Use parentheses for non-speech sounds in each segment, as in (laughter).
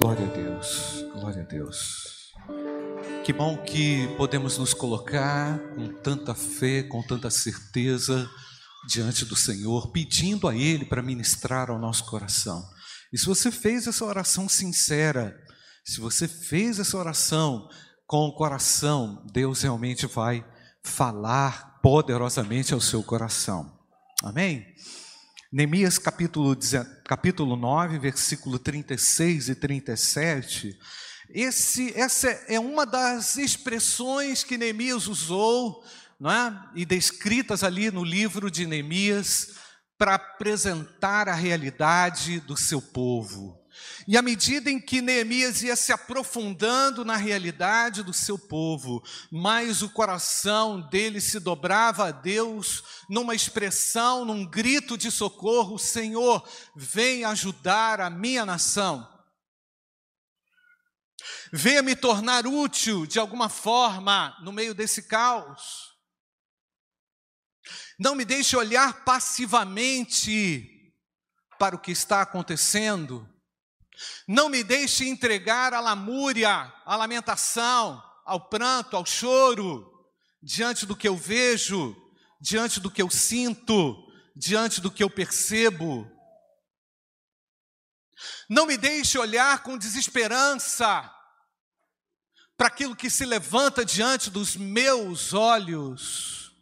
Glória a Deus, glória a Deus. Que bom que podemos nos colocar com tanta fé, com tanta certeza diante do Senhor, pedindo a Ele para ministrar ao nosso coração. E se você fez essa oração sincera, se você fez essa oração com o coração, Deus realmente vai falar poderosamente ao seu coração. Amém? Neemias capítulo, capítulo 9, versículo 36 e 37. Esse, essa é uma das expressões que Neemias usou, não é? e descritas ali no livro de Neemias, para apresentar a realidade do seu povo. E à medida em que Neemias ia se aprofundando na realidade do seu povo, mais o coração dele se dobrava a Deus numa expressão, num grito de socorro: Senhor, vem ajudar a minha nação. Venha me tornar útil de alguma forma no meio desse caos. Não me deixe olhar passivamente para o que está acontecendo não me deixe entregar à lamúria, à lamentação, ao pranto, ao choro, diante do que eu vejo, diante do que eu sinto, diante do que eu percebo. Não me deixe olhar com desesperança para aquilo que se levanta diante dos meus olhos.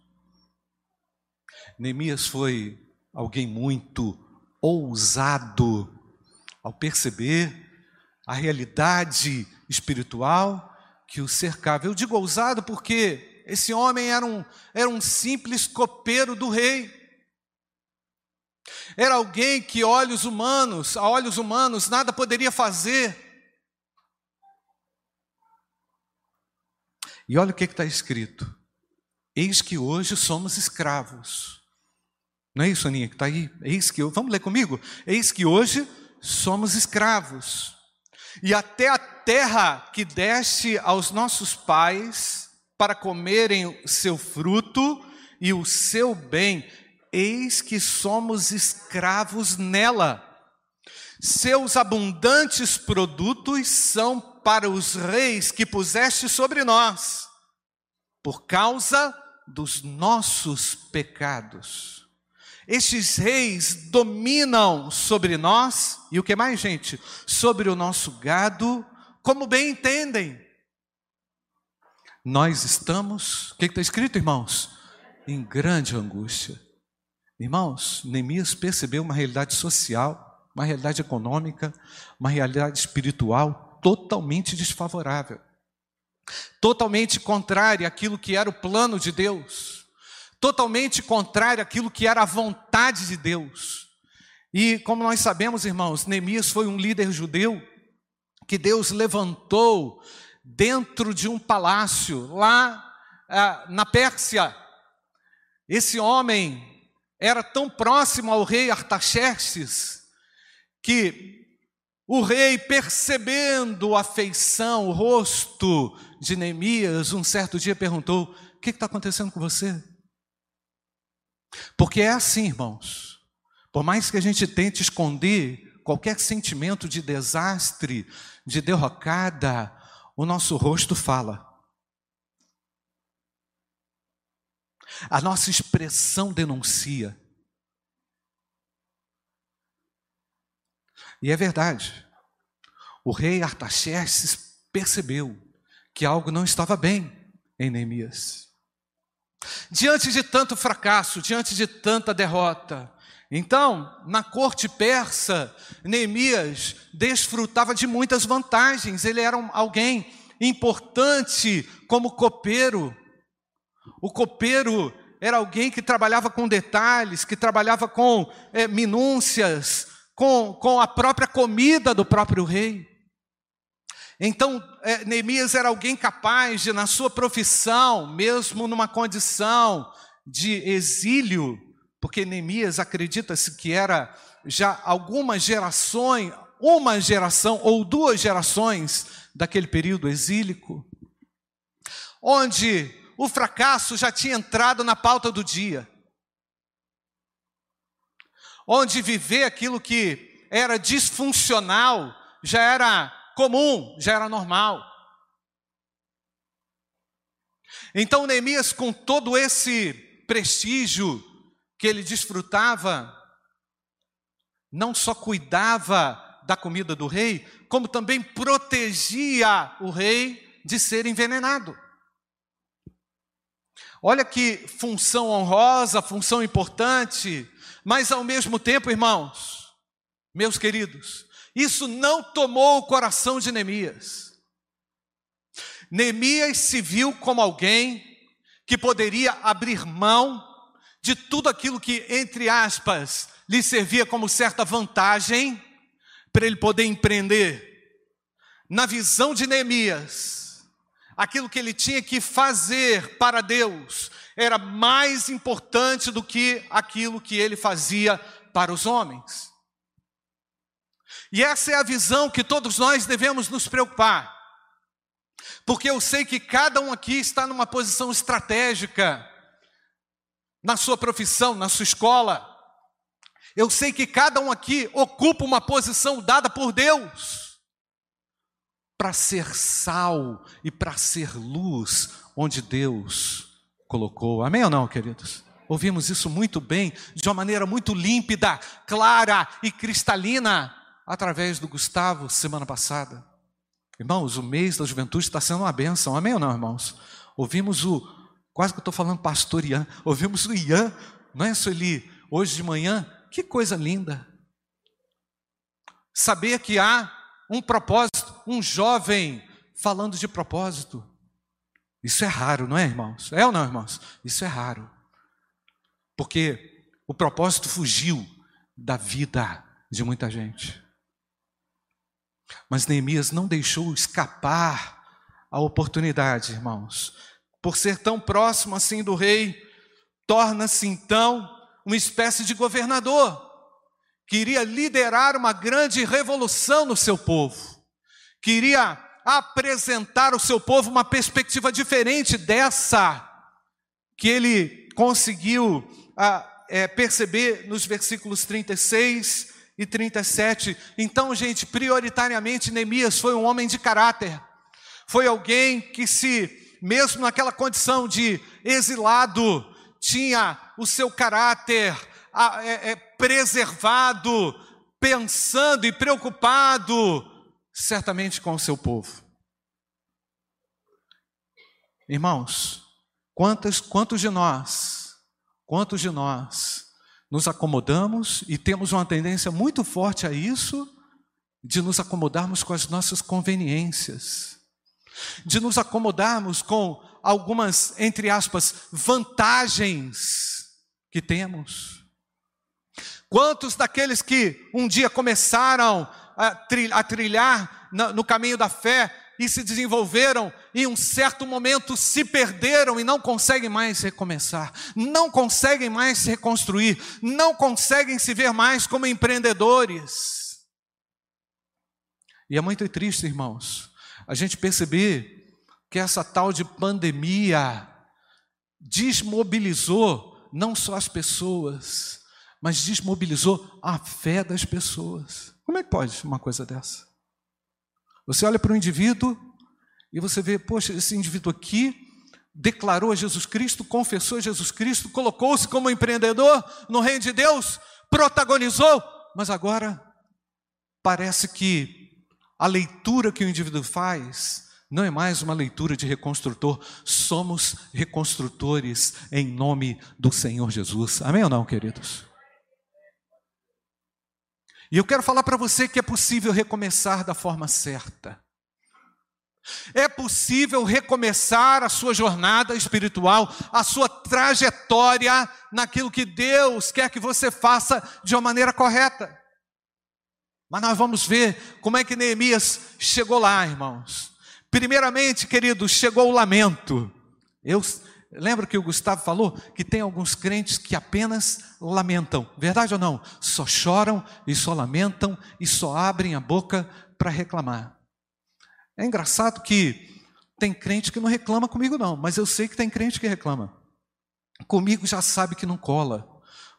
Neemias foi alguém muito ousado ao perceber a realidade espiritual que o cercava. Eu digo ousado porque esse homem era um, era um simples copeiro do rei. Era alguém que olhos humanos, a olhos humanos, nada poderia fazer. E olha o que está escrito: Eis que hoje somos escravos. Não é isso, Aninha, que está aí? Eis que, vamos ler comigo? Eis que hoje somos escravos. E até a terra que deste aos nossos pais para comerem seu fruto e o seu bem, eis que somos escravos nela. Seus abundantes produtos são para os reis que puseste sobre nós, por causa dos nossos pecados. Estes reis dominam sobre nós, e o que mais, gente? Sobre o nosso gado, como bem entendem. Nós estamos, o que está escrito, irmãos? Em grande angústia. Irmãos, Neemias percebeu uma realidade social, uma realidade econômica, uma realidade espiritual totalmente desfavorável, totalmente contrária àquilo que era o plano de Deus totalmente contrário àquilo que era a vontade de Deus. E como nós sabemos, irmãos, Neemias foi um líder judeu que Deus levantou dentro de um palácio lá ah, na Pérsia. Esse homem era tão próximo ao rei Artaxerxes que o rei, percebendo a feição, o rosto de Neemias, um certo dia perguntou: O que está acontecendo com você? Porque é assim, irmãos. Por mais que a gente tente esconder qualquer sentimento de desastre, de derrocada, o nosso rosto fala. A nossa expressão denuncia. E é verdade. O rei Artaxerxes percebeu que algo não estava bem em Neemias. Diante de tanto fracasso, diante de tanta derrota, então, na corte persa, Neemias desfrutava de muitas vantagens, ele era alguém importante como copeiro. O copeiro era alguém que trabalhava com detalhes, que trabalhava com é, minúcias, com, com a própria comida do próprio rei. Então, é, Neemias era alguém capaz de, na sua profissão, mesmo numa condição de exílio, porque Neemias acredita-se que era já algumas gerações, uma geração ou duas gerações daquele período exílico, onde o fracasso já tinha entrado na pauta do dia, onde viver aquilo que era disfuncional já era comum, já era normal. Então Neemias, com todo esse prestígio que ele desfrutava, não só cuidava da comida do rei, como também protegia o rei de ser envenenado. Olha que função honrosa, função importante, mas ao mesmo tempo, irmãos, meus queridos, isso não tomou o coração de Neemias. Neemias se viu como alguém que poderia abrir mão de tudo aquilo que, entre aspas, lhe servia como certa vantagem para ele poder empreender. Na visão de Neemias, aquilo que ele tinha que fazer para Deus era mais importante do que aquilo que ele fazia para os homens. E essa é a visão que todos nós devemos nos preocupar. Porque eu sei que cada um aqui está numa posição estratégica na sua profissão, na sua escola. Eu sei que cada um aqui ocupa uma posição dada por Deus para ser sal e para ser luz onde Deus colocou. Amém ou não, queridos? Ouvimos isso muito bem, de uma maneira muito límpida, clara e cristalina, através do Gustavo semana passada. Irmãos, o mês da juventude está sendo uma bênção, amém ou não, irmãos? Ouvimos o Quase que eu estou falando pastor Ian. Ouvimos o Ian, não é, Sueli? Hoje de manhã, que coisa linda. Saber que há um propósito, um jovem falando de propósito. Isso é raro, não é, irmãos? É ou não, irmãos? Isso é raro. Porque o propósito fugiu da vida de muita gente. Mas Neemias não deixou escapar a oportunidade, irmãos, por ser tão próximo assim do rei, torna-se então uma espécie de governador, que iria liderar uma grande revolução no seu povo, queria apresentar ao seu povo uma perspectiva diferente dessa que ele conseguiu ah, é, perceber nos versículos 36 e 37. Então, gente, prioritariamente, Neemias foi um homem de caráter, foi alguém que se mesmo naquela condição de exilado, tinha o seu caráter é, é, preservado, pensando e preocupado, certamente com o seu povo. Irmãos, quantos, quantos de nós, quantos de nós nos acomodamos e temos uma tendência muito forte a isso, de nos acomodarmos com as nossas conveniências de nos acomodarmos com algumas, entre aspas, vantagens que temos. Quantos daqueles que um dia começaram a trilhar no caminho da fé e se desenvolveram, em um certo momento se perderam e não conseguem mais recomeçar, não conseguem mais se reconstruir, não conseguem se ver mais como empreendedores. E é muito triste, irmãos, a gente perceber que essa tal de pandemia desmobilizou não só as pessoas, mas desmobilizou a fé das pessoas. Como é que pode uma coisa dessa? Você olha para o indivíduo e você vê, poxa, esse indivíduo aqui declarou Jesus Cristo, confessou Jesus Cristo, colocou-se como empreendedor no reino de Deus, protagonizou, mas agora parece que a leitura que o indivíduo faz não é mais uma leitura de reconstrutor, somos reconstrutores em nome do Senhor Jesus. Amém ou não, queridos? E eu quero falar para você que é possível recomeçar da forma certa. É possível recomeçar a sua jornada espiritual, a sua trajetória naquilo que Deus quer que você faça de uma maneira correta. Mas nós vamos ver como é que Neemias chegou lá, irmãos. Primeiramente, queridos, chegou o lamento. Eu lembro que o Gustavo falou que tem alguns crentes que apenas lamentam. Verdade ou não? Só choram e só lamentam e só abrem a boca para reclamar. É engraçado que tem crente que não reclama comigo não, mas eu sei que tem crente que reclama. Comigo já sabe que não cola,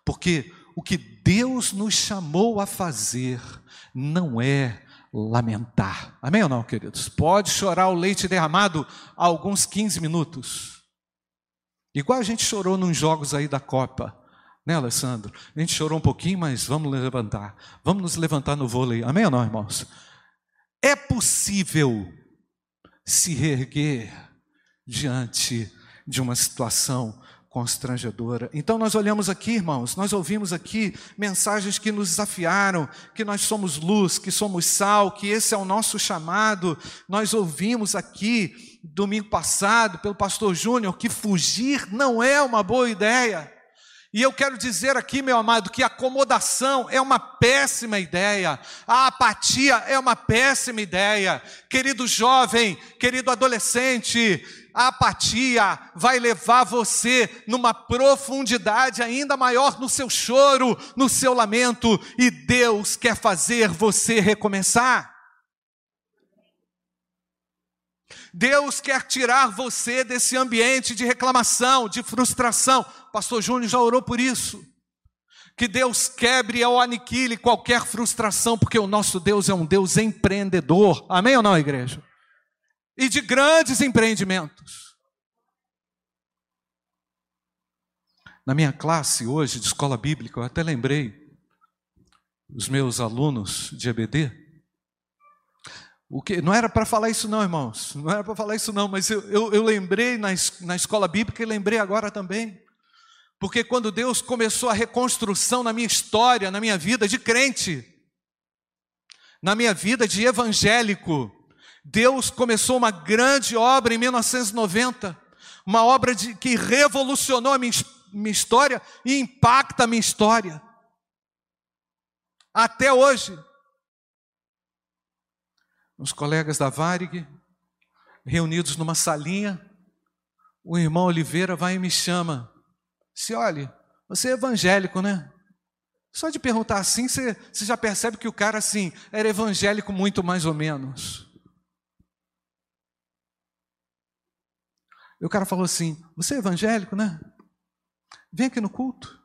porque o que Deus nos chamou a fazer não é lamentar. Amém ou não, queridos? Pode chorar o leite derramado alguns 15 minutos. Igual a gente chorou nos jogos aí da Copa, né, Alessandro? A gente chorou um pouquinho, mas vamos levantar. Vamos nos levantar no vôlei. Amém ou não, irmãos? É possível se reerguer diante de uma situação constrangedora. Então nós olhamos aqui, irmãos, nós ouvimos aqui mensagens que nos desafiaram, que nós somos luz, que somos sal, que esse é o nosso chamado. Nós ouvimos aqui domingo passado pelo pastor Júnior que fugir não é uma boa ideia. E eu quero dizer aqui, meu amado, que acomodação é uma péssima ideia, a apatia é uma péssima ideia. Querido jovem, querido adolescente, a apatia vai levar você numa profundidade ainda maior no seu choro, no seu lamento, e Deus quer fazer você recomeçar. Deus quer tirar você desse ambiente de reclamação, de frustração. Pastor Júnior já orou por isso. Que Deus quebre ou aniquile qualquer frustração, porque o nosso Deus é um Deus empreendedor. Amém ou não, igreja? E de grandes empreendimentos. Na minha classe hoje de escola bíblica, eu até lembrei os meus alunos de EBD, o que, não era para falar isso, não, irmãos. Não era para falar isso, não, mas eu, eu, eu lembrei na, na escola bíblica e lembrei agora também. Porque quando Deus começou a reconstrução na minha história, na minha vida de crente, na minha vida de evangélico, Deus começou uma grande obra em 1990, uma obra de, que revolucionou a minha, minha história e impacta a minha história. Até hoje, os colegas da Varig, reunidos numa salinha, o irmão Oliveira vai e me chama. Se olhe, você é evangélico, né? Só de perguntar assim, você, você já percebe que o cara assim era evangélico muito mais ou menos. E o cara falou assim: Você é evangélico, né? Vem aqui no culto.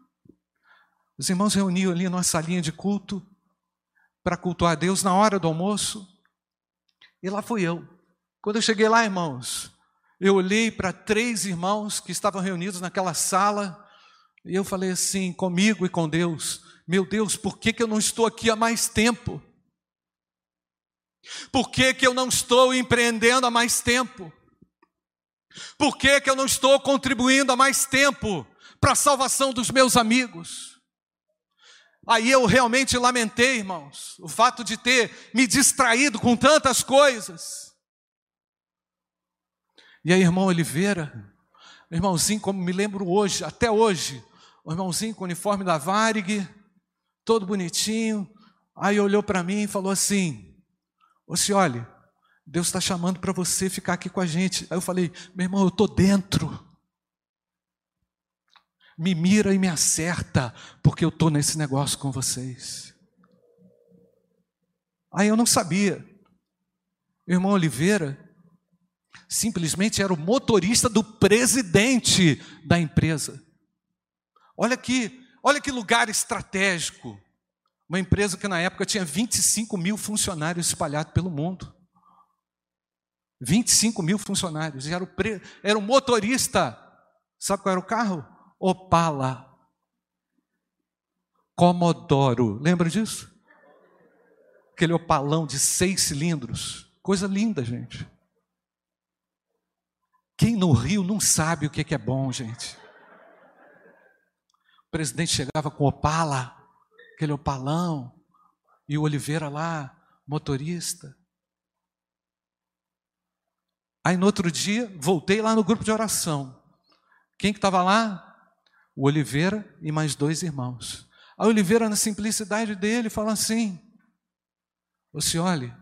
Os irmãos reuniam ali numa salinha de culto para cultuar a Deus na hora do almoço. E lá fui eu. Quando eu cheguei lá, irmãos, eu olhei para três irmãos que estavam reunidos naquela sala e eu falei assim comigo e com Deus: Meu Deus, por que, que eu não estou aqui há mais tempo? Por que, que eu não estou empreendendo há mais tempo? Por que, que eu não estou contribuindo há mais tempo para a salvação dos meus amigos? Aí eu realmente lamentei, irmãos, o fato de ter me distraído com tantas coisas. E aí, irmão Oliveira, irmãozinho, como me lembro hoje, até hoje, o irmãozinho com o uniforme da Varig, todo bonitinho, aí olhou para mim e falou assim: Você olha, Deus está chamando para você ficar aqui com a gente. Aí eu falei: Meu irmão, eu estou dentro me mira e me acerta, porque eu estou nesse negócio com vocês. Aí eu não sabia. Irmão Oliveira simplesmente era o motorista do presidente da empresa. Olha aqui, olha que lugar estratégico. Uma empresa que na época tinha 25 mil funcionários espalhados pelo mundo. 25 mil funcionários. Era o, pre... era o motorista. Sabe qual era o carro? Opala. Comodoro. Lembra disso? Aquele opalão de seis cilindros. Coisa linda, gente. Quem no Rio não sabe o que é bom, gente. O presidente chegava com opala, aquele opalão, e o Oliveira lá, motorista. Aí no outro dia, voltei lá no grupo de oração. Quem que estava lá? O Oliveira e mais dois irmãos. A Oliveira, na simplicidade dele, fala assim: Você olha,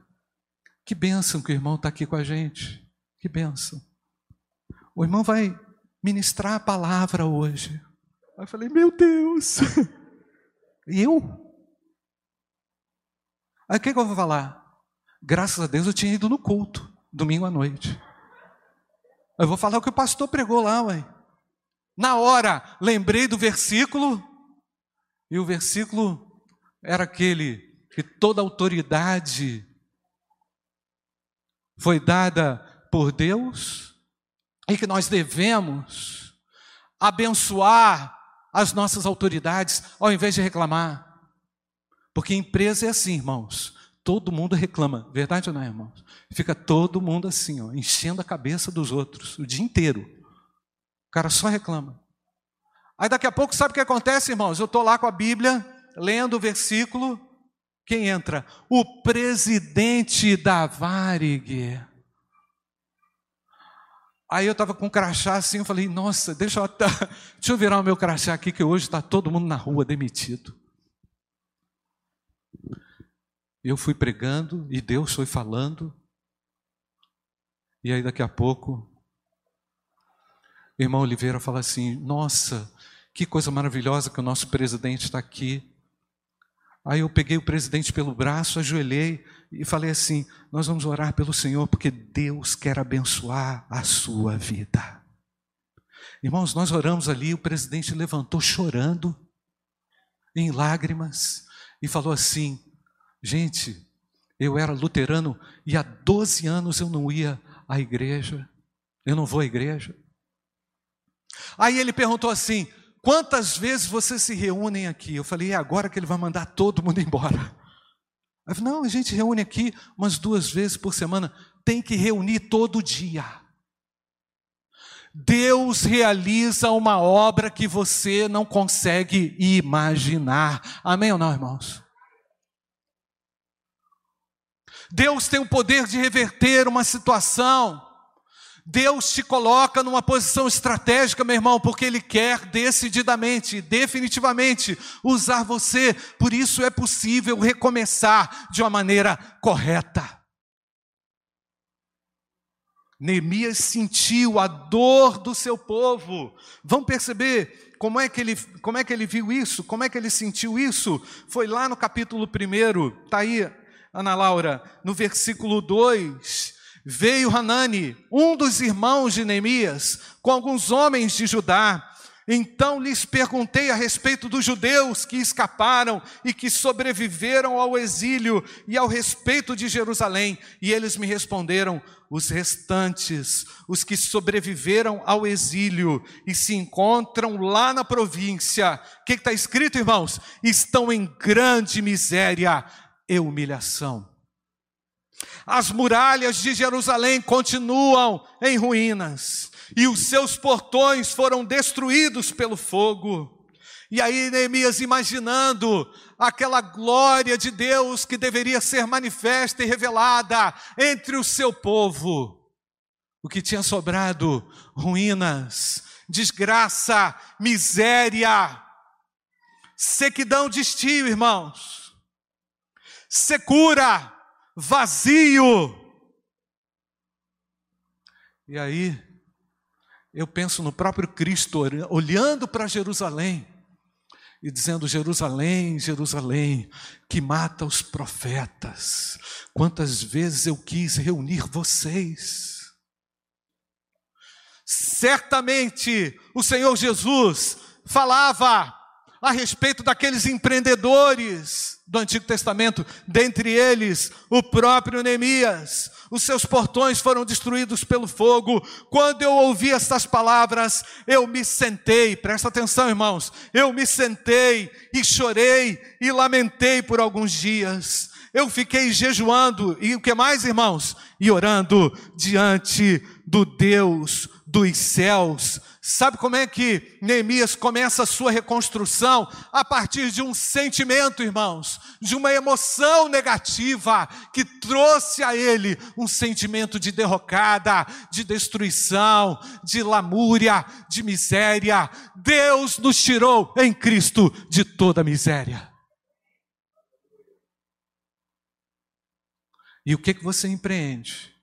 que bênção que o irmão está aqui com a gente, que bênção. O irmão vai ministrar a palavra hoje. Aí eu falei: Meu Deus, (laughs) eu? Aí o que, que eu vou falar? Graças a Deus eu tinha ido no culto, domingo à noite. Eu vou falar o que o pastor pregou lá, ué. Na hora, lembrei do versículo, e o versículo era aquele que toda autoridade foi dada por Deus e que nós devemos abençoar as nossas autoridades ao invés de reclamar. Porque empresa é assim, irmãos. Todo mundo reclama, verdade ou não, irmãos? Fica todo mundo assim, ó, enchendo a cabeça dos outros o dia inteiro. Cara só reclama. Aí daqui a pouco, sabe o que acontece, irmãos? Eu estou lá com a Bíblia, lendo o versículo. Quem entra? O presidente da Varig. Aí eu estava com um crachá assim, eu falei, nossa, deixa eu, (laughs) deixa eu virar o meu crachá aqui, que hoje está todo mundo na rua demitido. Eu fui pregando e Deus foi falando. E aí daqui a pouco, o irmão Oliveira fala assim: Nossa, que coisa maravilhosa que o nosso presidente está aqui. Aí eu peguei o presidente pelo braço, ajoelhei e falei assim: Nós vamos orar pelo Senhor, porque Deus quer abençoar a sua vida. Irmãos, nós oramos ali, o presidente levantou chorando, em lágrimas, e falou assim: Gente, eu era luterano e há 12 anos eu não ia à igreja, eu não vou à igreja. Aí ele perguntou assim: Quantas vezes vocês se reúnem aqui? Eu falei: É agora que ele vai mandar todo mundo embora. Aí falei, não, a gente reúne aqui umas duas vezes por semana. Tem que reunir todo dia. Deus realiza uma obra que você não consegue imaginar. Amém ou não, irmãos? Deus tem o poder de reverter uma situação. Deus te coloca numa posição estratégica, meu irmão, porque Ele quer decididamente, definitivamente usar você. Por isso é possível recomeçar de uma maneira correta. Neemias sentiu a dor do seu povo. Vamos perceber como é que ele, como é que ele viu isso? Como é que ele sentiu isso? Foi lá no capítulo 1, está aí, Ana Laura, no versículo 2 veio Hanani, um dos irmãos de Neemias, com alguns homens de Judá. Então lhes perguntei a respeito dos judeus que escaparam e que sobreviveram ao exílio e ao respeito de Jerusalém. E eles me responderam: os restantes, os que sobreviveram ao exílio e se encontram lá na província. O que está escrito, irmãos? Estão em grande miséria e humilhação. As muralhas de Jerusalém continuam em ruínas, e os seus portões foram destruídos pelo fogo. E aí, Neemias, imaginando aquela glória de Deus que deveria ser manifesta e revelada entre o seu povo, o que tinha sobrado: ruínas, desgraça, miséria, sequidão de estio, irmãos, secura, vazio. E aí, eu penso no próprio Cristo olhando para Jerusalém e dizendo: Jerusalém, Jerusalém, que mata os profetas, quantas vezes eu quis reunir vocês. Certamente o Senhor Jesus falava a respeito daqueles empreendedores do Antigo Testamento, dentre eles o próprio Neemias. Os seus portões foram destruídos pelo fogo. Quando eu ouvi essas palavras, eu me sentei, presta atenção, irmãos, eu me sentei e chorei e lamentei por alguns dias. Eu fiquei jejuando e o que mais, irmãos? E orando diante do Deus dos céus Sabe como é que Neemias começa a sua reconstrução? A partir de um sentimento, irmãos, de uma emoção negativa que trouxe a ele um sentimento de derrocada, de destruição, de lamúria, de miséria. Deus nos tirou em Cristo de toda miséria. E o que que você empreende?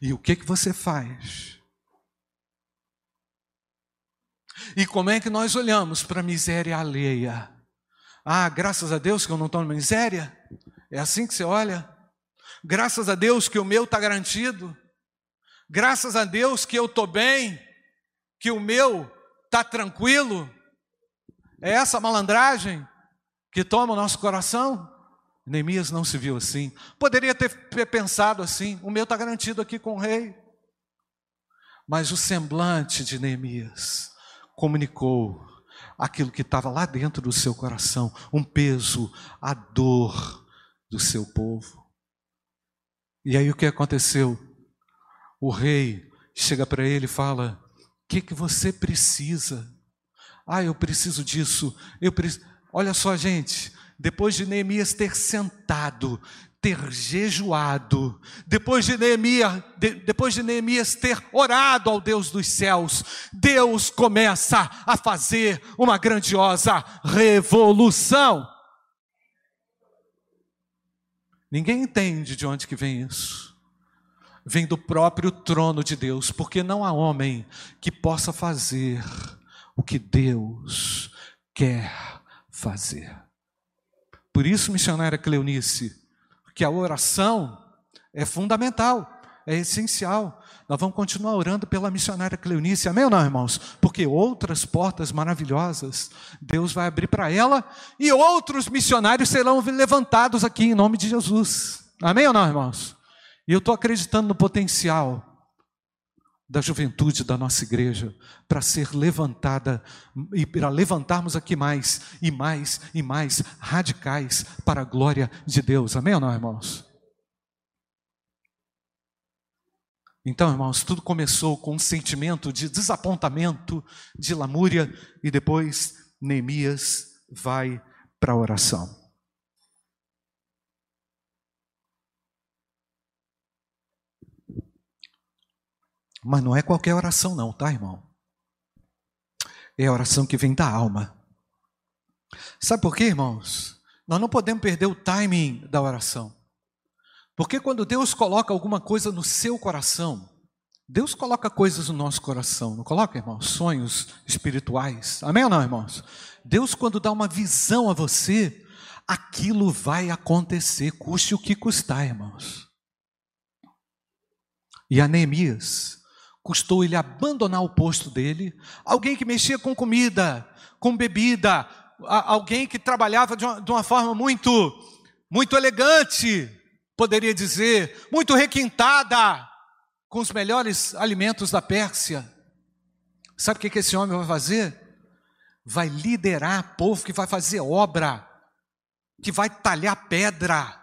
E o que que você faz? E como é que nós olhamos para a miséria alheia? Ah, graças a Deus que eu não estou na miséria? É assim que você olha? Graças a Deus que o meu está garantido? Graças a Deus que eu estou bem? Que o meu está tranquilo? É essa malandragem que toma o nosso coração? Neemias não se viu assim. Poderia ter pensado assim: o meu está garantido aqui com o rei. Mas o semblante de Neemias comunicou aquilo que estava lá dentro do seu coração, um peso, a dor do seu povo. E aí o que aconteceu? O rei chega para ele e fala: O que, que você precisa? Ah, eu preciso disso. Eu preciso. Olha só, gente, depois de Neemias ter sentado, ter jejuado, depois de Neemias, de, depois de Neemias ter orado ao Deus dos céus, Deus começa a fazer uma grandiosa revolução. Ninguém entende de onde que vem isso. Vem do próprio trono de Deus, porque não há homem que possa fazer o que Deus quer fazer. Por isso, missionária Cleonice, que a oração é fundamental, é essencial. Nós vamos continuar orando pela missionária Cleonice, amém ou não, irmãos? Porque outras portas maravilhosas Deus vai abrir para ela e outros missionários serão levantados aqui em nome de Jesus, amém ou não, irmãos? E eu estou acreditando no potencial da juventude da nossa igreja para ser levantada e para levantarmos aqui mais e mais e mais radicais para a glória de Deus. Amém ou não, irmãos? Então, irmãos, tudo começou com um sentimento de desapontamento, de lamúria e depois Neemias vai para a oração. Mas não é qualquer oração, não, tá, irmão? É a oração que vem da alma. Sabe por quê, irmãos? Nós não podemos perder o timing da oração. Porque quando Deus coloca alguma coisa no seu coração, Deus coloca coisas no nosso coração, não coloca, irmãos? Sonhos espirituais. Amém ou não, irmãos? Deus, quando dá uma visão a você, aquilo vai acontecer, custe o que custar, irmãos. E a custou ele abandonar o posto dele. Alguém que mexia com comida, com bebida, alguém que trabalhava de uma, de uma forma muito, muito elegante, poderia dizer, muito requintada, com os melhores alimentos da Pérsia. Sabe o que, que esse homem vai fazer? Vai liderar povo que vai fazer obra, que vai talhar pedra,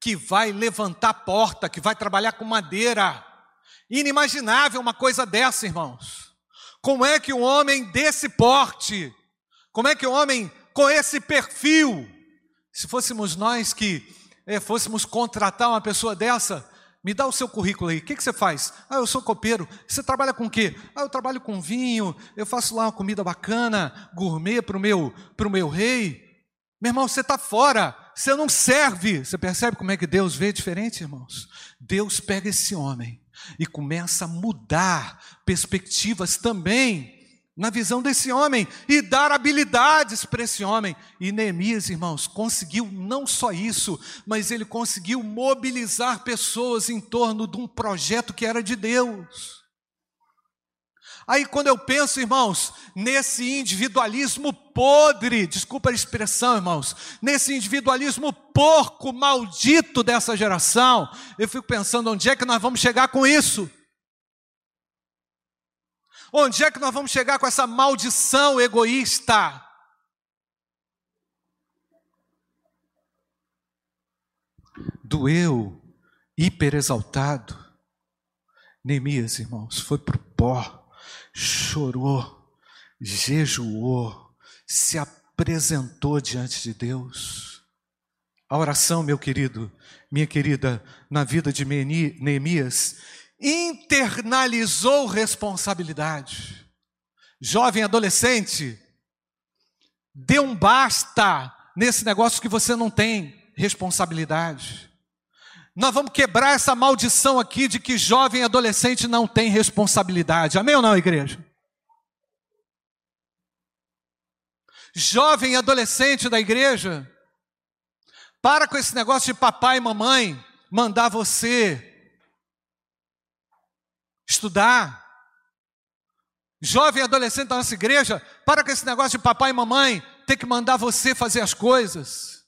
que vai levantar porta, que vai trabalhar com madeira Inimaginável uma coisa dessa, irmãos. Como é que um homem desse porte, como é que um homem com esse perfil, se fôssemos nós que é, fôssemos contratar uma pessoa dessa, me dá o seu currículo aí. O que, que você faz? Ah, eu sou copeiro. Você trabalha com o quê? Ah, eu trabalho com vinho. Eu faço lá uma comida bacana, gourmet para o meu, meu rei. Meu irmão, você está fora. Você não serve. Você percebe como é que Deus vê diferente, irmãos? Deus pega esse homem e começa a mudar perspectivas também na visão desse homem e dar habilidades para esse homem. E Neemias, irmãos, conseguiu não só isso, mas ele conseguiu mobilizar pessoas em torno de um projeto que era de Deus. Aí quando eu penso, irmãos, nesse individualismo podre, desculpa a expressão, irmãos, nesse individualismo porco, maldito dessa geração, eu fico pensando onde é que nós vamos chegar com isso? Onde é que nós vamos chegar com essa maldição egoísta? Do eu hiperexaltado, Neemias, irmãos, foi para o pó chorou, jejuou, se apresentou diante de Deus. A oração, meu querido, minha querida, na vida de Neemias, internalizou responsabilidade. Jovem adolescente, dê um basta nesse negócio que você não tem responsabilidade. Nós vamos quebrar essa maldição aqui de que jovem e adolescente não tem responsabilidade. Amém ou não, igreja? Jovem e adolescente da igreja, para com esse negócio de papai e mamãe mandar você estudar. Jovem e adolescente da nossa igreja, para com esse negócio de papai e mamãe ter que mandar você fazer as coisas.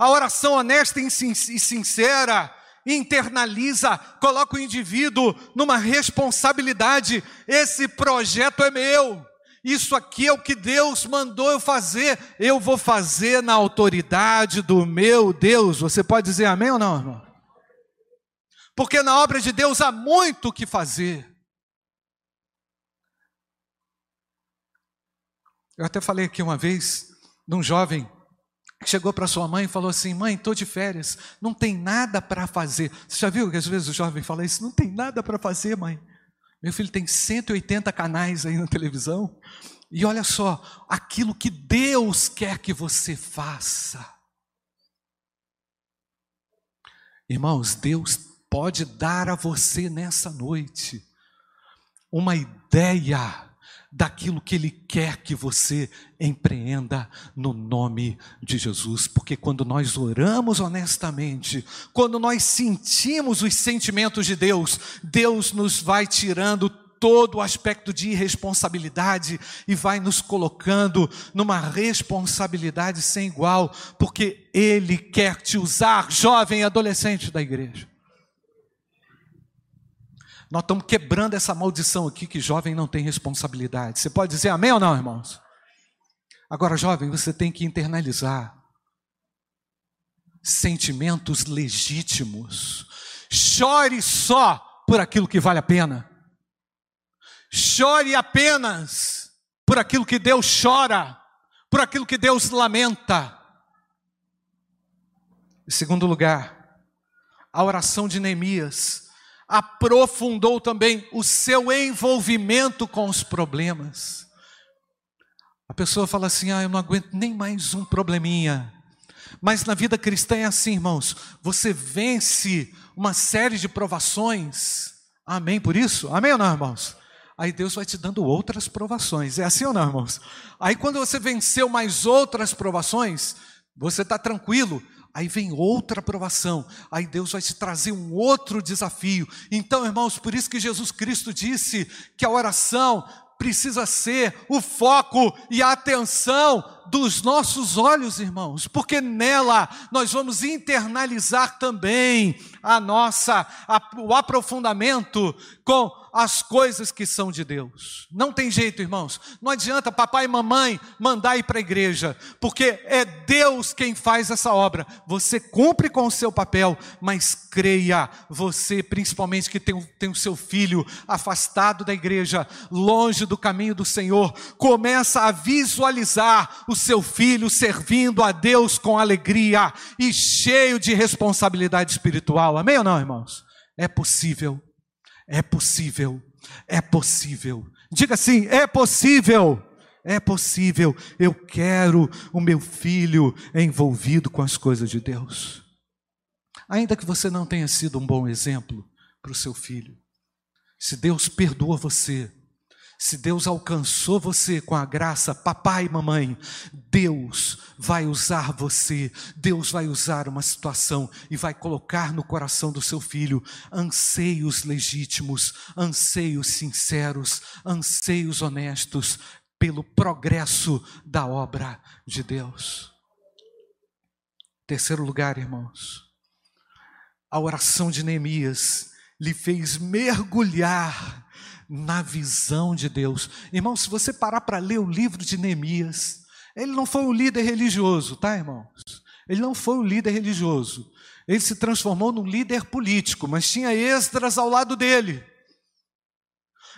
A oração honesta e sincera internaliza, coloca o indivíduo numa responsabilidade. Esse projeto é meu. Isso aqui é o que Deus mandou eu fazer. Eu vou fazer na autoridade do meu Deus. Você pode dizer amém ou não, irmão? Porque na obra de Deus há muito o que fazer. Eu até falei aqui uma vez de um jovem chegou para sua mãe e falou assim: Mãe, estou de férias, não tem nada para fazer. Você já viu que às vezes o jovem fala isso? Não tem nada para fazer, mãe. Meu filho tem 180 canais aí na televisão. E olha só, aquilo que Deus quer que você faça. Irmãos, Deus pode dar a você nessa noite uma ideia daquilo que Ele quer que você empreenda no nome de Jesus, porque quando nós oramos honestamente, quando nós sentimos os sentimentos de Deus, Deus nos vai tirando todo o aspecto de irresponsabilidade e vai nos colocando numa responsabilidade sem igual, porque Ele quer te usar, jovem e adolescente da igreja. Nós estamos quebrando essa maldição aqui que jovem não tem responsabilidade. Você pode dizer amém ou não, irmãos? Agora, jovem, você tem que internalizar sentimentos legítimos. Chore só por aquilo que vale a pena. Chore apenas por aquilo que Deus chora, por aquilo que Deus lamenta. Em segundo lugar, a oração de Neemias aprofundou também o seu envolvimento com os problemas. A pessoa fala assim: ah, eu não aguento nem mais um probleminha. Mas na vida cristã é assim, irmãos. Você vence uma série de provações. Amém por isso? Amém ou não, irmãos? Aí Deus vai te dando outras provações. É assim ou não, irmãos? Aí quando você venceu mais outras provações, você está tranquilo. Aí vem outra aprovação, aí Deus vai te trazer um outro desafio. Então, irmãos, por isso que Jesus Cristo disse que a oração precisa ser o foco e a atenção dos nossos olhos, irmãos, porque nela nós vamos internalizar também a nossa a, o aprofundamento com as coisas que são de Deus. Não tem jeito, irmãos. Não adianta papai e mamãe mandar ir para a igreja, porque é Deus quem faz essa obra. Você cumpre com o seu papel, mas creia, você, principalmente que tem, tem o seu filho afastado da igreja, longe do caminho do Senhor, começa a visualizar o seu filho servindo a Deus com alegria e cheio de responsabilidade espiritual. Amém ou não, irmãos? É possível é possível, é possível. Diga assim: é possível, é possível. Eu quero o meu filho envolvido com as coisas de Deus. Ainda que você não tenha sido um bom exemplo para o seu filho, se Deus perdoa você, se Deus alcançou você com a graça, papai e mamãe, Deus vai usar você, Deus vai usar uma situação e vai colocar no coração do seu filho anseios legítimos, anseios sinceros, anseios honestos pelo progresso da obra de Deus. Terceiro lugar, irmãos, a oração de Neemias lhe fez mergulhar na visão de Deus. Irmão, se você parar para ler o livro de Neemias, ele não foi um líder religioso, tá, irmãos? Ele não foi um líder religioso. Ele se transformou num líder político, mas tinha Esdras ao lado dele.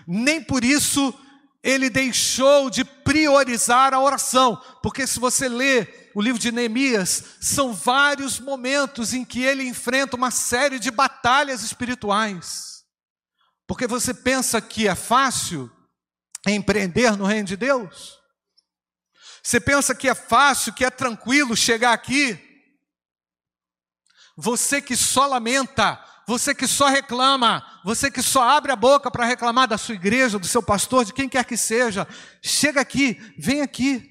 Nem por isso ele deixou de priorizar a oração, porque se você ler o livro de Neemias, são vários momentos em que ele enfrenta uma série de batalhas espirituais. Porque você pensa que é fácil empreender no reino de Deus? Você pensa que é fácil, que é tranquilo chegar aqui? Você que só lamenta, você que só reclama, você que só abre a boca para reclamar da sua igreja, do seu pastor, de quem quer que seja, chega aqui, vem aqui.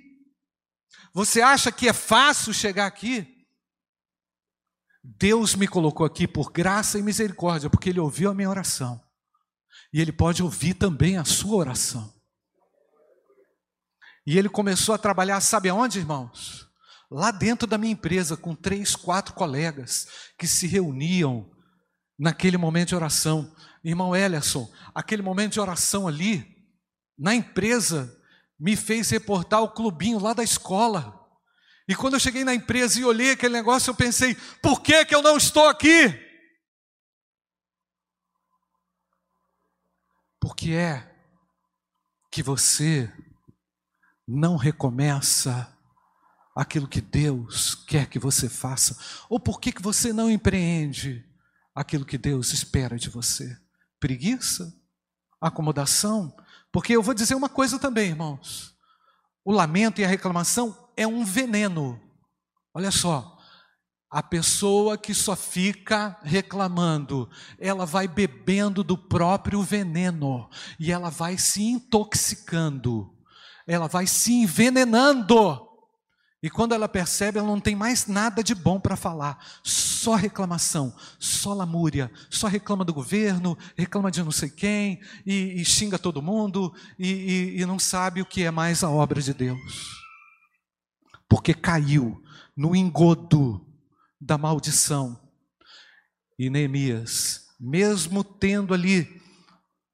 Você acha que é fácil chegar aqui? Deus me colocou aqui por graça e misericórdia, porque Ele ouviu a minha oração. E Ele pode ouvir também a sua oração. E ele começou a trabalhar, sabe aonde, irmãos? lá dentro da minha empresa, com três, quatro colegas que se reuniam naquele momento de oração. Irmão Ellerson, aquele momento de oração ali, na empresa, me fez reportar o clubinho lá da escola. E quando eu cheguei na empresa e olhei aquele negócio, eu pensei: por que, que eu não estou aqui? Porque é que você não recomeça aquilo que Deus quer que você faça? Ou por que, que você não empreende aquilo que Deus espera de você? Preguiça? Acomodação? Porque eu vou dizer uma coisa também, irmãos. O lamento e a reclamação é um veneno. Olha só, a pessoa que só fica reclamando, ela vai bebendo do próprio veneno e ela vai se intoxicando, ela vai se envenenando. E quando ela percebe, ela não tem mais nada de bom para falar, só reclamação, só lamúria, só reclama do governo, reclama de não sei quem, e, e xinga todo mundo, e, e, e não sabe o que é mais a obra de Deus. Porque caiu no engodo da maldição. E Neemias, mesmo tendo ali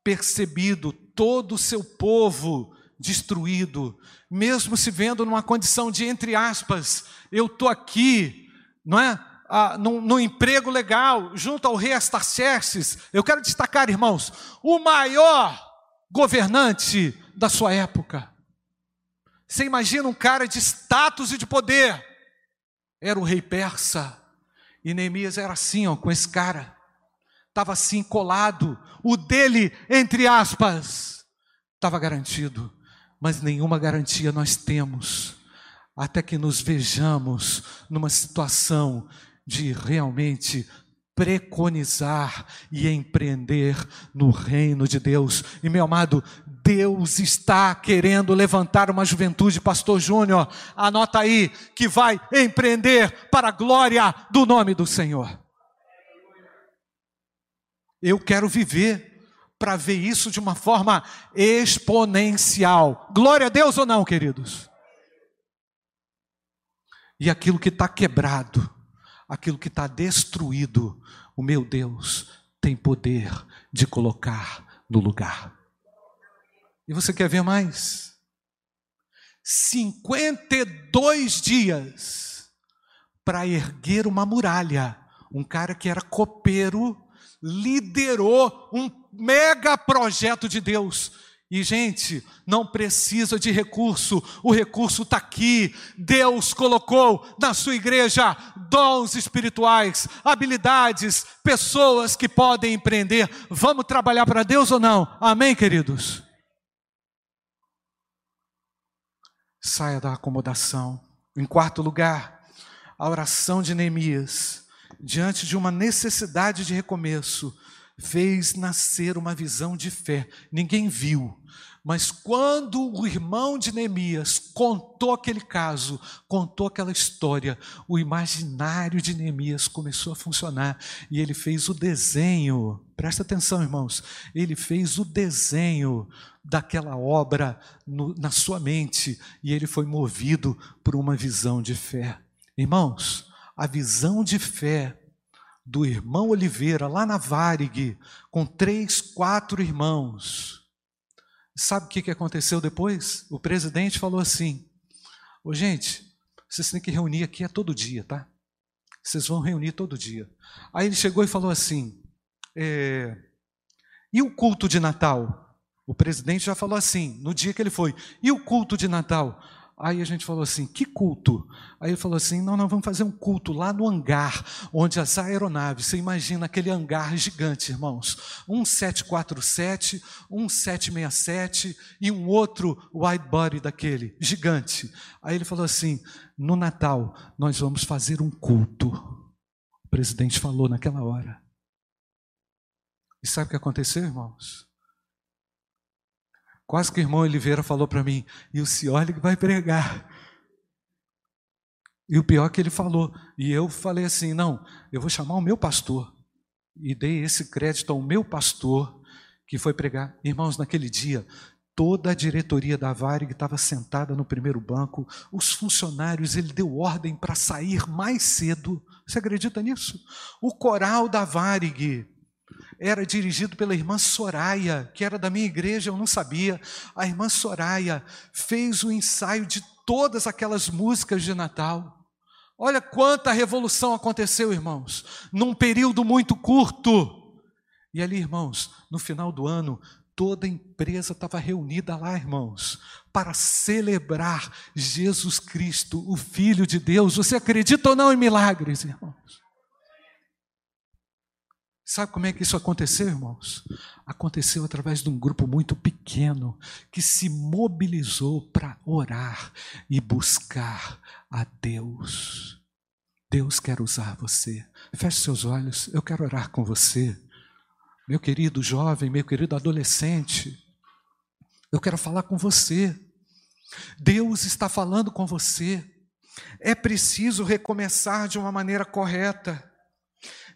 percebido todo o seu povo destruído, mesmo se vendo numa condição de, entre aspas, eu estou aqui, não é? Ah, no, no, emprego legal, junto ao rei Astaxerxes, eu quero destacar, irmãos, o maior governante da sua época. Você imagina um cara de status e de poder, era o rei persa, e Neemias era assim, ó, com esse cara, estava assim colado, o dele, entre aspas, estava garantido. Mas nenhuma garantia nós temos. Até que nos vejamos numa situação de realmente preconizar e empreender no reino de Deus. E meu amado, Deus está querendo levantar uma juventude, Pastor Júnior, anota aí, que vai empreender para a glória do nome do Senhor. Eu quero viver para ver isso de uma forma exponencial. Glória a Deus ou não, queridos? E aquilo que está quebrado, aquilo que está destruído, o meu Deus tem poder de colocar no lugar. E você quer ver mais? 52 dias para erguer uma muralha. Um cara que era copeiro liderou um mega projeto de Deus. E, gente, não precisa de recurso, o recurso está aqui. Deus colocou na sua igreja dons espirituais, habilidades, pessoas que podem empreender. Vamos trabalhar para Deus ou não? Amém, queridos? Saia da acomodação. Em quarto lugar, a oração de Neemias, diante de uma necessidade de recomeço fez nascer uma visão de fé. Ninguém viu, mas quando o irmão de Neemias contou aquele caso, contou aquela história, o imaginário de Neemias começou a funcionar e ele fez o desenho. Presta atenção, irmãos. Ele fez o desenho daquela obra no, na sua mente e ele foi movido por uma visão de fé. Irmãos, a visão de fé do irmão Oliveira, lá na Varig, com três, quatro irmãos. Sabe o que aconteceu depois? O presidente falou assim: Ô gente, vocês têm que reunir aqui é todo dia, tá? Vocês vão reunir todo dia. Aí ele chegou e falou assim: é, e o culto de Natal? O presidente já falou assim, no dia que ele foi: e o culto de Natal? Aí a gente falou assim: que culto? Aí ele falou assim: não, nós vamos fazer um culto lá no hangar, onde as aeronaves, você imagina aquele hangar gigante, irmãos, um 747, um 767 e um outro wide body daquele, gigante. Aí ele falou assim: no Natal nós vamos fazer um culto. O presidente falou naquela hora. E sabe o que aconteceu, irmãos? Quase que o irmão Oliveira falou para mim, e o senhor que vai pregar. E o pior é que ele falou, e eu falei assim: não, eu vou chamar o meu pastor. E dei esse crédito ao meu pastor, que foi pregar. Irmãos, naquele dia, Toda a diretoria da Varig estava sentada no primeiro banco. Os funcionários, ele deu ordem para sair mais cedo. Você acredita nisso? O coral da Varig era dirigido pela irmã Soraya, que era da minha igreja, eu não sabia. A irmã Soraya fez o ensaio de todas aquelas músicas de Natal. Olha quanta revolução aconteceu, irmãos, num período muito curto. E ali, irmãos, no final do ano, toda a empresa estava reunida lá, irmãos, para celebrar Jesus Cristo, o Filho de Deus. Você acredita ou não em milagres, irmãos? Sabe como é que isso aconteceu, irmãos? Aconteceu através de um grupo muito pequeno que se mobilizou para orar e buscar a Deus. Deus quer usar você. Feche seus olhos, eu quero orar com você. Meu querido jovem, meu querido adolescente, eu quero falar com você. Deus está falando com você. É preciso recomeçar de uma maneira correta.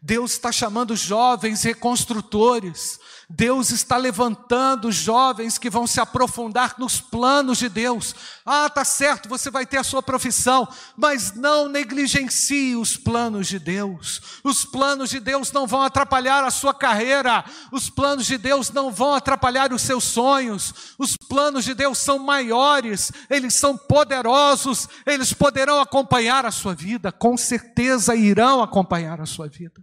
Deus está chamando jovens reconstrutores. Deus está levantando jovens que vão se aprofundar nos planos de Deus. Ah, tá certo, você vai ter a sua profissão, mas não negligencie os planos de Deus. Os planos de Deus não vão atrapalhar a sua carreira. Os planos de Deus não vão atrapalhar os seus sonhos. Os planos de Deus são maiores, eles são poderosos, eles poderão acompanhar a sua vida, com certeza irão acompanhar a sua vida.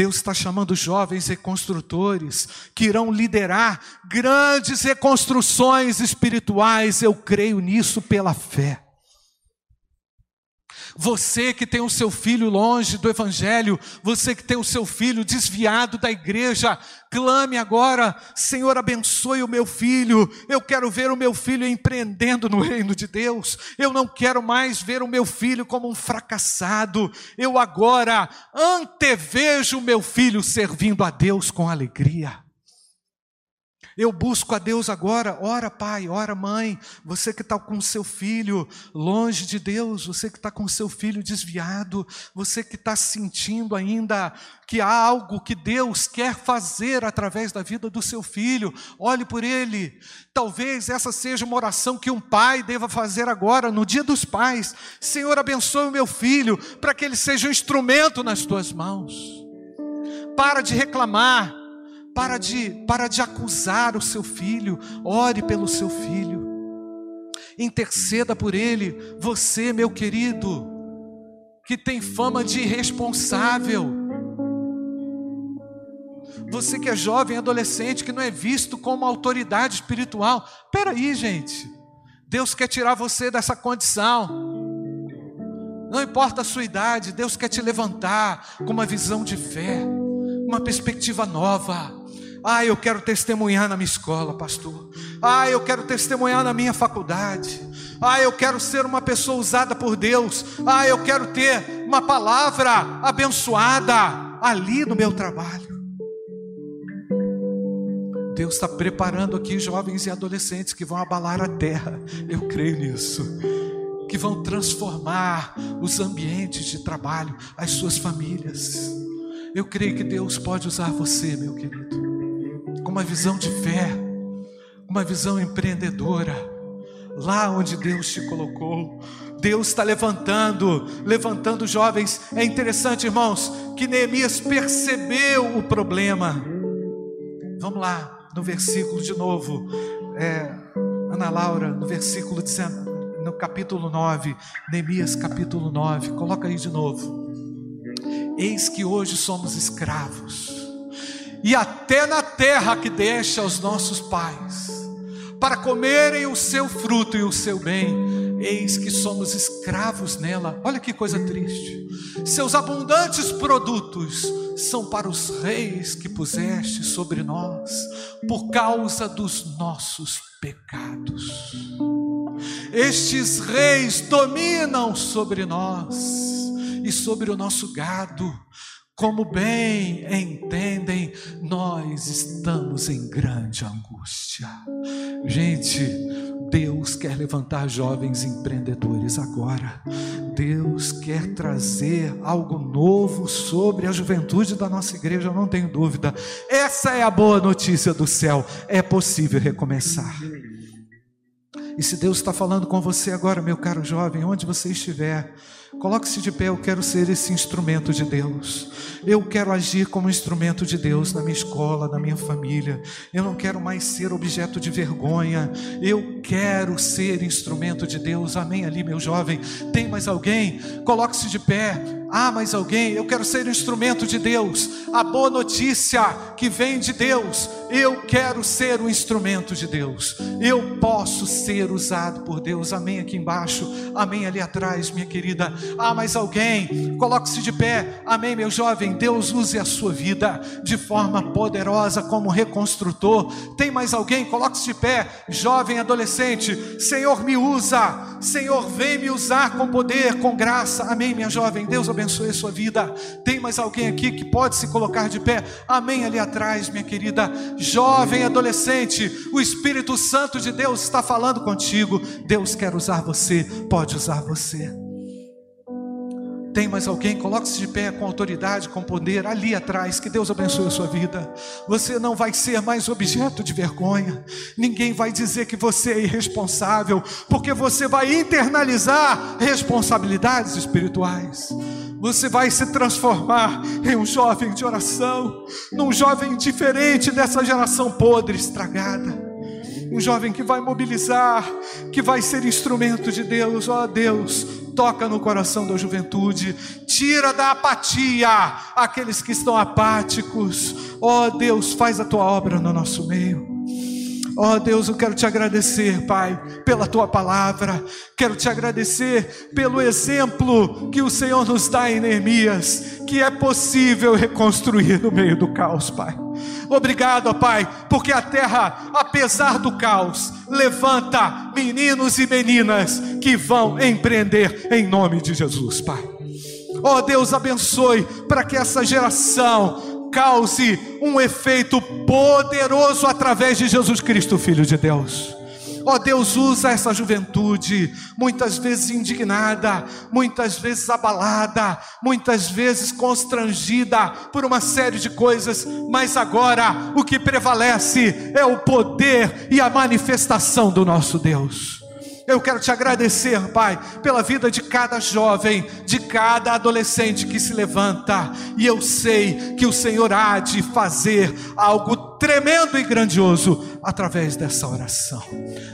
Deus está chamando jovens reconstrutores que irão liderar grandes reconstruções espirituais. Eu creio nisso pela fé. Você que tem o seu filho longe do Evangelho, você que tem o seu filho desviado da igreja, clame agora: Senhor, abençoe o meu filho. Eu quero ver o meu filho empreendendo no reino de Deus. Eu não quero mais ver o meu filho como um fracassado. Eu agora antevejo o meu filho servindo a Deus com alegria. Eu busco a Deus agora. Ora, pai, ora, mãe. Você que está com seu filho longe de Deus, você que está com seu filho desviado, você que está sentindo ainda que há algo que Deus quer fazer através da vida do seu filho, olhe por ele. Talvez essa seja uma oração que um pai deva fazer agora, no dia dos pais. Senhor, abençoe o meu filho, para que ele seja um instrumento nas tuas mãos. Para de reclamar para de, para de acusar o seu filho, ore pelo seu filho, interceda por ele, você, meu querido, que tem fama de irresponsável, você que é jovem, adolescente, que não é visto como autoridade espiritual, peraí, gente, Deus quer tirar você dessa condição. Não importa a sua idade, Deus quer te levantar com uma visão de fé, uma perspectiva nova. Ah, eu quero testemunhar na minha escola, pastor. Ah, eu quero testemunhar na minha faculdade. Ah, eu quero ser uma pessoa usada por Deus. Ah, eu quero ter uma palavra abençoada ali no meu trabalho. Deus está preparando aqui jovens e adolescentes que vão abalar a terra. Eu creio nisso. Que vão transformar os ambientes de trabalho, as suas famílias. Eu creio que Deus pode usar você, meu querido com uma visão de fé, uma visão empreendedora, lá onde Deus te colocou. Deus está levantando, levantando jovens. É interessante, irmãos, que Neemias percebeu o problema. Vamos lá, no versículo de novo, é, Ana Laura, no versículo 19, no capítulo 9, Neemias capítulo 9, coloca aí de novo. Eis que hoje somos escravos e até na terra que deixa os nossos pais, para comerem o seu fruto e o seu bem, eis que somos escravos nela. Olha que coisa triste. Seus abundantes produtos são para os reis que puseste sobre nós, por causa dos nossos pecados. Estes reis dominam sobre nós e sobre o nosso gado como bem entendem, nós estamos em grande angústia. Gente, Deus quer levantar jovens empreendedores agora. Deus quer trazer algo novo sobre a juventude da nossa igreja, eu não tenho dúvida. Essa é a boa notícia do céu. É possível recomeçar. E se Deus está falando com você agora, meu caro jovem, onde você estiver, Coloque-se de pé, eu quero ser esse instrumento de Deus. Eu quero agir como instrumento de Deus na minha escola, na minha família. Eu não quero mais ser objeto de vergonha. Eu quero ser instrumento de Deus. Amém ali, meu jovem. Tem mais alguém? Coloque-se de pé. Ah, mais alguém? Eu quero ser instrumento de Deus. A boa notícia que vem de Deus. Eu quero ser um instrumento de Deus. Eu posso ser usado por Deus. Amém aqui embaixo. Amém ali atrás, minha querida. Ah, mais alguém? Coloque-se de pé. Amém, meu jovem. Deus use a sua vida de forma poderosa como reconstrutor. Tem mais alguém? Coloque-se de pé. Jovem, adolescente. Senhor, me usa. Senhor, vem me usar com poder, com graça. Amém, minha jovem. Deus abençoe a sua vida. Tem mais alguém aqui que pode se colocar de pé? Amém, ali atrás, minha querida. Jovem, adolescente. O Espírito Santo de Deus está falando contigo. Deus quer usar você. Pode usar você. Tem mais alguém? Coloque-se de pé com autoridade, com poder, ali atrás. Que Deus abençoe a sua vida. Você não vai ser mais objeto de vergonha. Ninguém vai dizer que você é irresponsável, porque você vai internalizar responsabilidades espirituais. Você vai se transformar em um jovem de oração, num jovem diferente dessa geração podre, estragada um jovem que vai mobilizar, que vai ser instrumento de Deus, ó oh, Deus, toca no coração da juventude, tira da apatia aqueles que estão apáticos, ó oh, Deus, faz a tua obra no nosso meio. Ó oh Deus, eu quero te agradecer, Pai, pela tua palavra. Quero te agradecer pelo exemplo que o Senhor nos dá em Neemias, que é possível reconstruir no meio do caos, Pai. Obrigado, ó Pai, porque a terra, apesar do caos, levanta meninos e meninas que vão empreender em nome de Jesus, Pai. Ó oh, Deus, abençoe para que essa geração cause um efeito poderoso através de Jesus Cristo, Filho de Deus. Ó oh, Deus, usa essa juventude, muitas vezes indignada, muitas vezes abalada, muitas vezes constrangida por uma série de coisas, mas agora o que prevalece é o poder e a manifestação do nosso Deus. Eu quero te agradecer, Pai, pela vida de cada jovem, de cada adolescente que se levanta, e eu sei que o Senhor há de fazer algo tremendo e grandioso através dessa oração,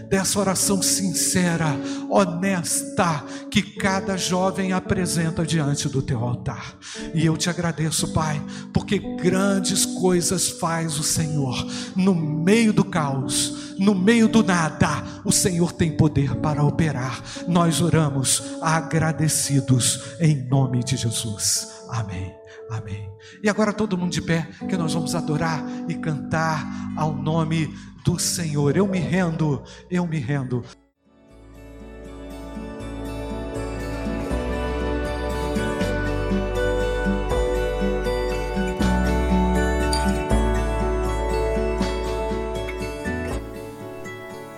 dessa oração sincera, honesta, que cada jovem apresenta diante do teu altar. E eu te agradeço, Pai, porque grandes coisas faz o Senhor. No meio do caos, no meio do nada, o Senhor tem poder para operar. Nós oramos agradecidos em nome de Jesus. Amém. Amém. E agora todo mundo de pé, que nós vamos adorar e cantar ao nome do Senhor. Eu me rendo, eu me rendo.